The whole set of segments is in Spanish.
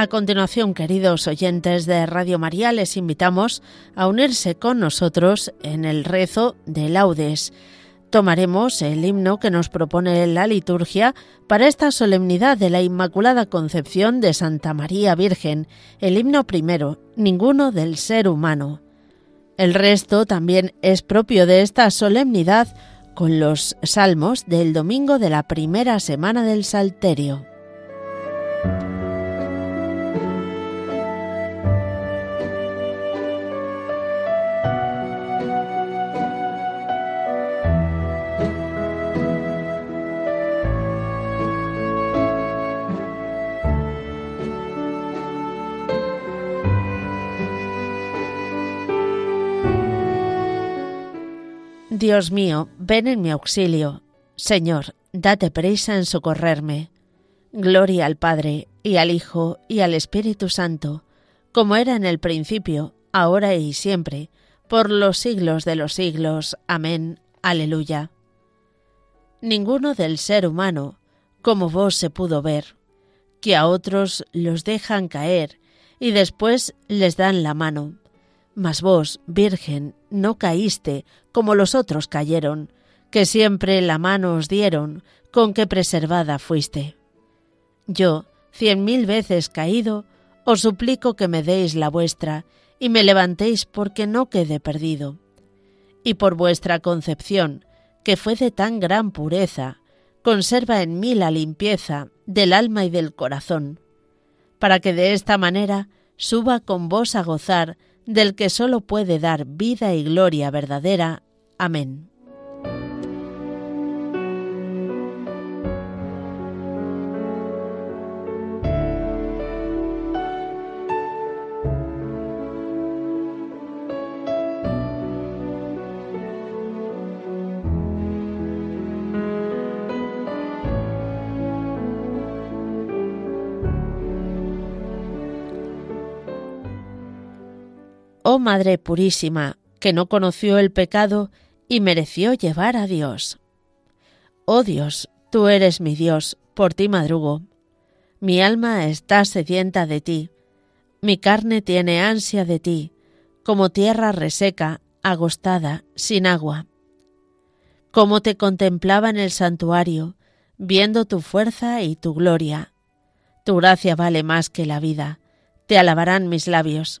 A continuación, queridos oyentes de Radio María, les invitamos a unirse con nosotros en el rezo de laudes. Tomaremos el himno que nos propone la liturgia para esta solemnidad de la Inmaculada Concepción de Santa María Virgen, el himno primero, ninguno del ser humano. El resto también es propio de esta solemnidad con los salmos del domingo de la primera semana del Salterio. Dios mío, ven en mi auxilio. Señor, date prisa en socorrerme. Gloria al Padre, y al Hijo, y al Espíritu Santo, como era en el principio, ahora y siempre, por los siglos de los siglos. Amén. Aleluya. Ninguno del ser humano, como vos se pudo ver, que a otros los dejan caer y después les dan la mano mas vos, Virgen, no caíste como los otros cayeron, que siempre la mano os dieron, con que preservada fuiste. Yo, cien mil veces caído, os suplico que me deis la vuestra, y me levantéis porque no quede perdido. Y por vuestra concepción, que fue de tan gran pureza, conserva en mí la limpieza del alma y del corazón, para que de esta manera suba con vos a gozar del que sólo puede dar vida y gloria verdadera. Amén. Oh Madre Purísima, que no conoció el pecado y mereció llevar a Dios. Oh Dios, tú eres mi Dios, por ti madrugo. Mi alma está sedienta de ti, mi carne tiene ansia de ti, como tierra reseca, agostada, sin agua. Como te contemplaba en el santuario, viendo tu fuerza y tu gloria. Tu gracia vale más que la vida, te alabarán mis labios.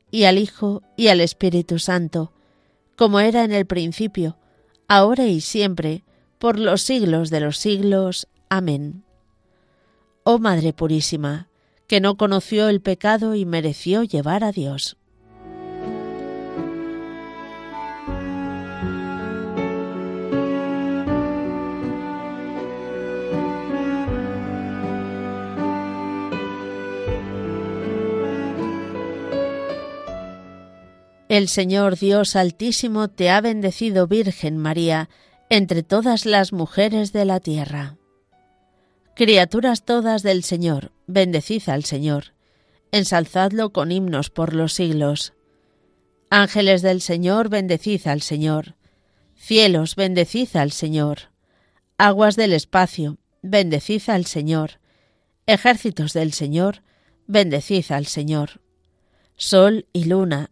y al Hijo, y al Espíritu Santo, como era en el principio, ahora y siempre, por los siglos de los siglos. Amén. Oh Madre Purísima, que no conoció el pecado y mereció llevar a Dios. El Señor Dios Altísimo te ha bendecido Virgen María entre todas las mujeres de la tierra. Criaturas todas del Señor, bendecid al Señor, ensalzadlo con himnos por los siglos. Ángeles del Señor, bendecid al Señor. Cielos, bendecid al Señor. Aguas del espacio, bendecid al Señor. Ejércitos del Señor, bendecid al Señor. Sol y luna,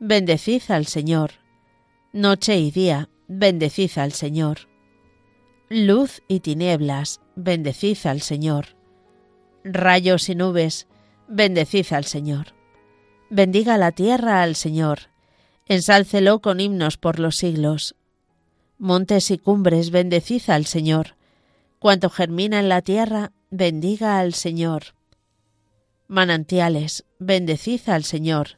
bendecid al Señor. Noche y día, bendecid al Señor. Luz y tinieblas, bendecid al Señor. Rayos y nubes, bendecid al Señor. Bendiga la tierra al Señor, ensálcelo con himnos por los siglos. Montes y cumbres, bendecid al Señor. Cuanto germina en la tierra, bendiga al Señor. Manantiales, bendecid al Señor.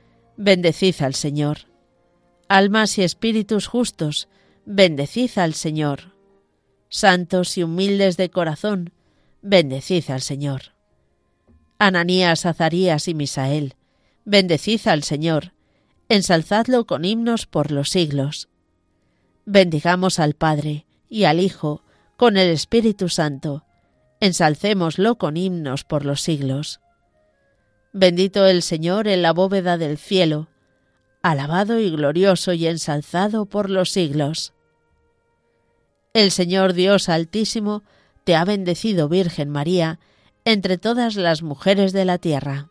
bendecid al Señor. Almas y espíritus justos, bendecid al Señor. Santos y humildes de corazón, bendecid al Señor. Ananías, Azarías y Misael, bendecid al Señor, ensalzadlo con himnos por los siglos. Bendigamos al Padre y al Hijo con el Espíritu Santo, ensalcémoslo con himnos por los siglos. Bendito el Señor en la bóveda del cielo, alabado y glorioso y ensalzado por los siglos. El Señor Dios Altísimo te ha bendecido, Virgen María, entre todas las mujeres de la tierra.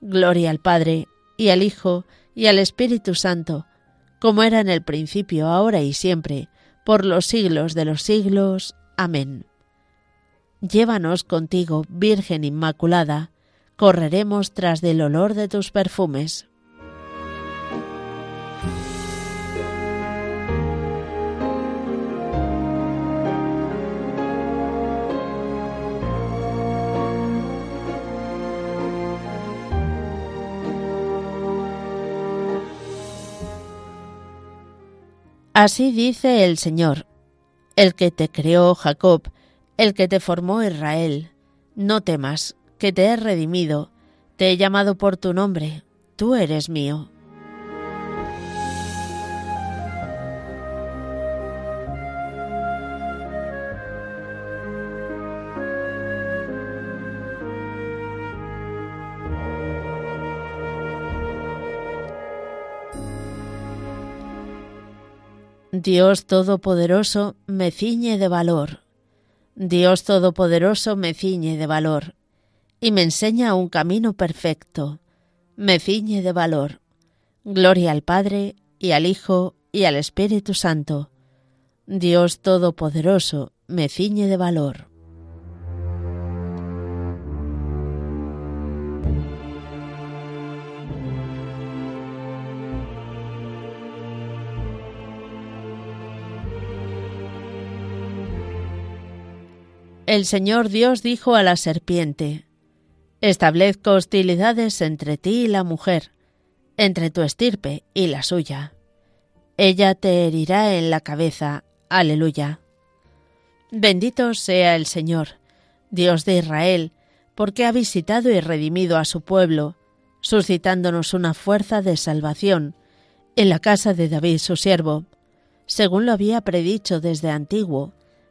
Gloria al Padre, y al Hijo, y al Espíritu Santo, como era en el principio, ahora y siempre, por los siglos de los siglos. Amén. Llévanos contigo, Virgen Inmaculada, correremos tras del olor de tus perfumes. Así dice el Señor, el que te creó Jacob, el que te formó Israel. No temas, que te he redimido, te he llamado por tu nombre, tú eres mío. Dios Todopoderoso me ciñe de valor. Dios Todopoderoso me ciñe de valor y me enseña un camino perfecto. Me ciñe de valor. Gloria al Padre y al Hijo y al Espíritu Santo. Dios Todopoderoso me ciñe de valor. El Señor Dios dijo a la serpiente, Establezco hostilidades entre ti y la mujer, entre tu estirpe y la suya. Ella te herirá en la cabeza. Aleluya. Bendito sea el Señor, Dios de Israel, porque ha visitado y redimido a su pueblo, suscitándonos una fuerza de salvación en la casa de David su siervo, según lo había predicho desde antiguo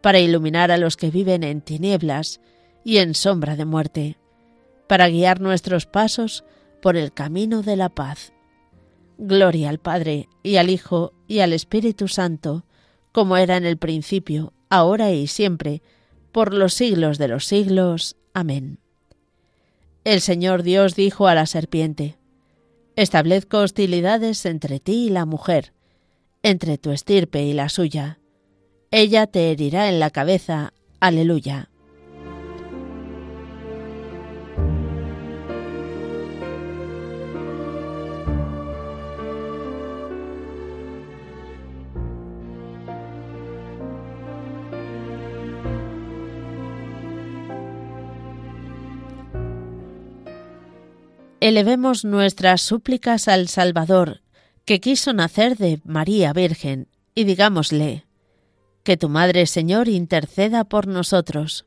para iluminar a los que viven en tinieblas y en sombra de muerte, para guiar nuestros pasos por el camino de la paz. Gloria al Padre, y al Hijo, y al Espíritu Santo, como era en el principio, ahora y siempre, por los siglos de los siglos. Amén. El Señor Dios dijo a la serpiente, Establezco hostilidades entre ti y la mujer, entre tu estirpe y la suya. Ella te herirá en la cabeza. Aleluya. Elevemos nuestras súplicas al Salvador, que quiso nacer de María Virgen, y digámosle, que tu Madre Señor interceda por nosotros.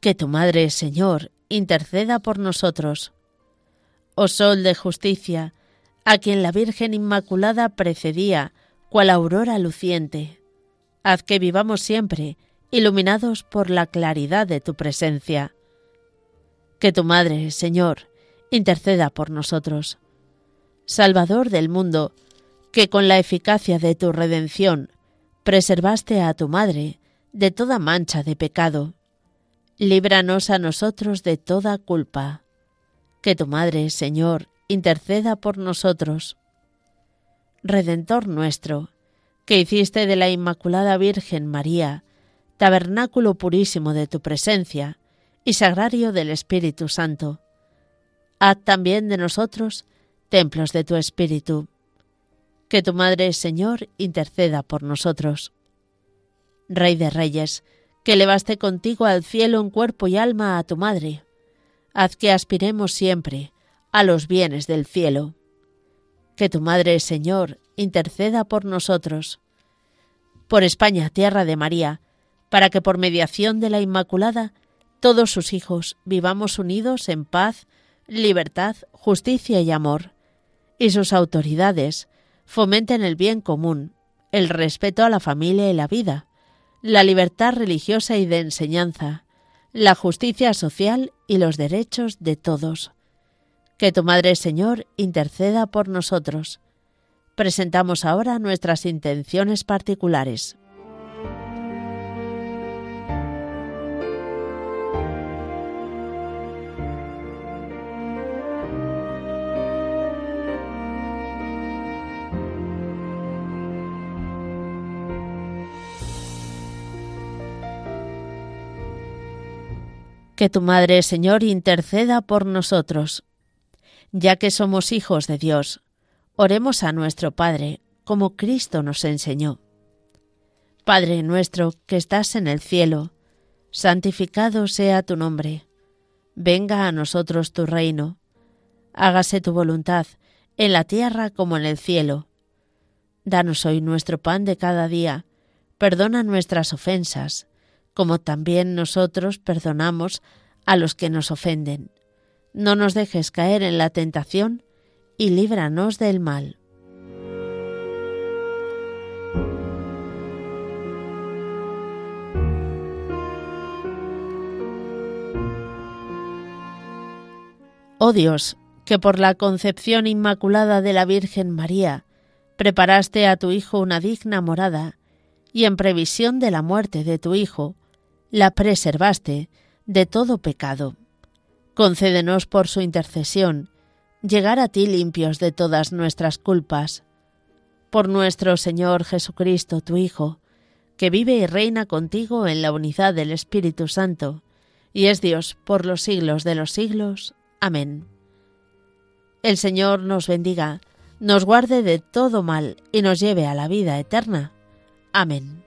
Que tu Madre Señor interceda por nosotros. Oh Sol de justicia, a quien la Virgen Inmaculada precedía, cual aurora luciente, haz que vivamos siempre iluminados por la claridad de tu presencia. Que tu Madre, Señor, interceda por nosotros. Salvador del mundo, que con la eficacia de tu redención preservaste a tu Madre de toda mancha de pecado. Líbranos a nosotros de toda culpa. Que tu Madre, Señor, interceda por nosotros. Redentor nuestro, que hiciste de la Inmaculada Virgen María, tabernáculo purísimo de tu presencia y sagrario del Espíritu Santo, haz también de nosotros templos de tu Espíritu. Que tu Madre, Señor, interceda por nosotros. Rey de Reyes, que elevaste contigo al cielo en cuerpo y alma a tu Madre, haz que aspiremos siempre a los bienes del cielo. Que tu Madre, Señor, interceda por nosotros. Por España, tierra de María, para que por mediación de la Inmaculada todos sus hijos vivamos unidos en paz, libertad, justicia y amor, y sus autoridades fomenten el bien común, el respeto a la familia y la vida, la libertad religiosa y de enseñanza, la justicia social y los derechos de todos. Que tu Madre Señor interceda por nosotros. Presentamos ahora nuestras intenciones particulares. Que tu Madre, Señor, interceda por nosotros. Ya que somos hijos de Dios, oremos a nuestro Padre, como Cristo nos enseñó. Padre nuestro que estás en el cielo, santificado sea tu nombre. Venga a nosotros tu reino. Hágase tu voluntad, en la tierra como en el cielo. Danos hoy nuestro pan de cada día. Perdona nuestras ofensas como también nosotros perdonamos a los que nos ofenden. No nos dejes caer en la tentación y líbranos del mal. Oh Dios, que por la concepción inmaculada de la Virgen María preparaste a tu Hijo una digna morada, y en previsión de la muerte de tu Hijo, la preservaste de todo pecado. Concédenos por su intercesión llegar a ti limpios de todas nuestras culpas. por nuestro Señor Jesucristo, tu Hijo, que vive y reina contigo en la unidad del Espíritu Santo, y es Dios por los siglos de los siglos. Amén. El Señor nos bendiga, nos guarde de todo mal y nos lleve a la vida eterna. Amén.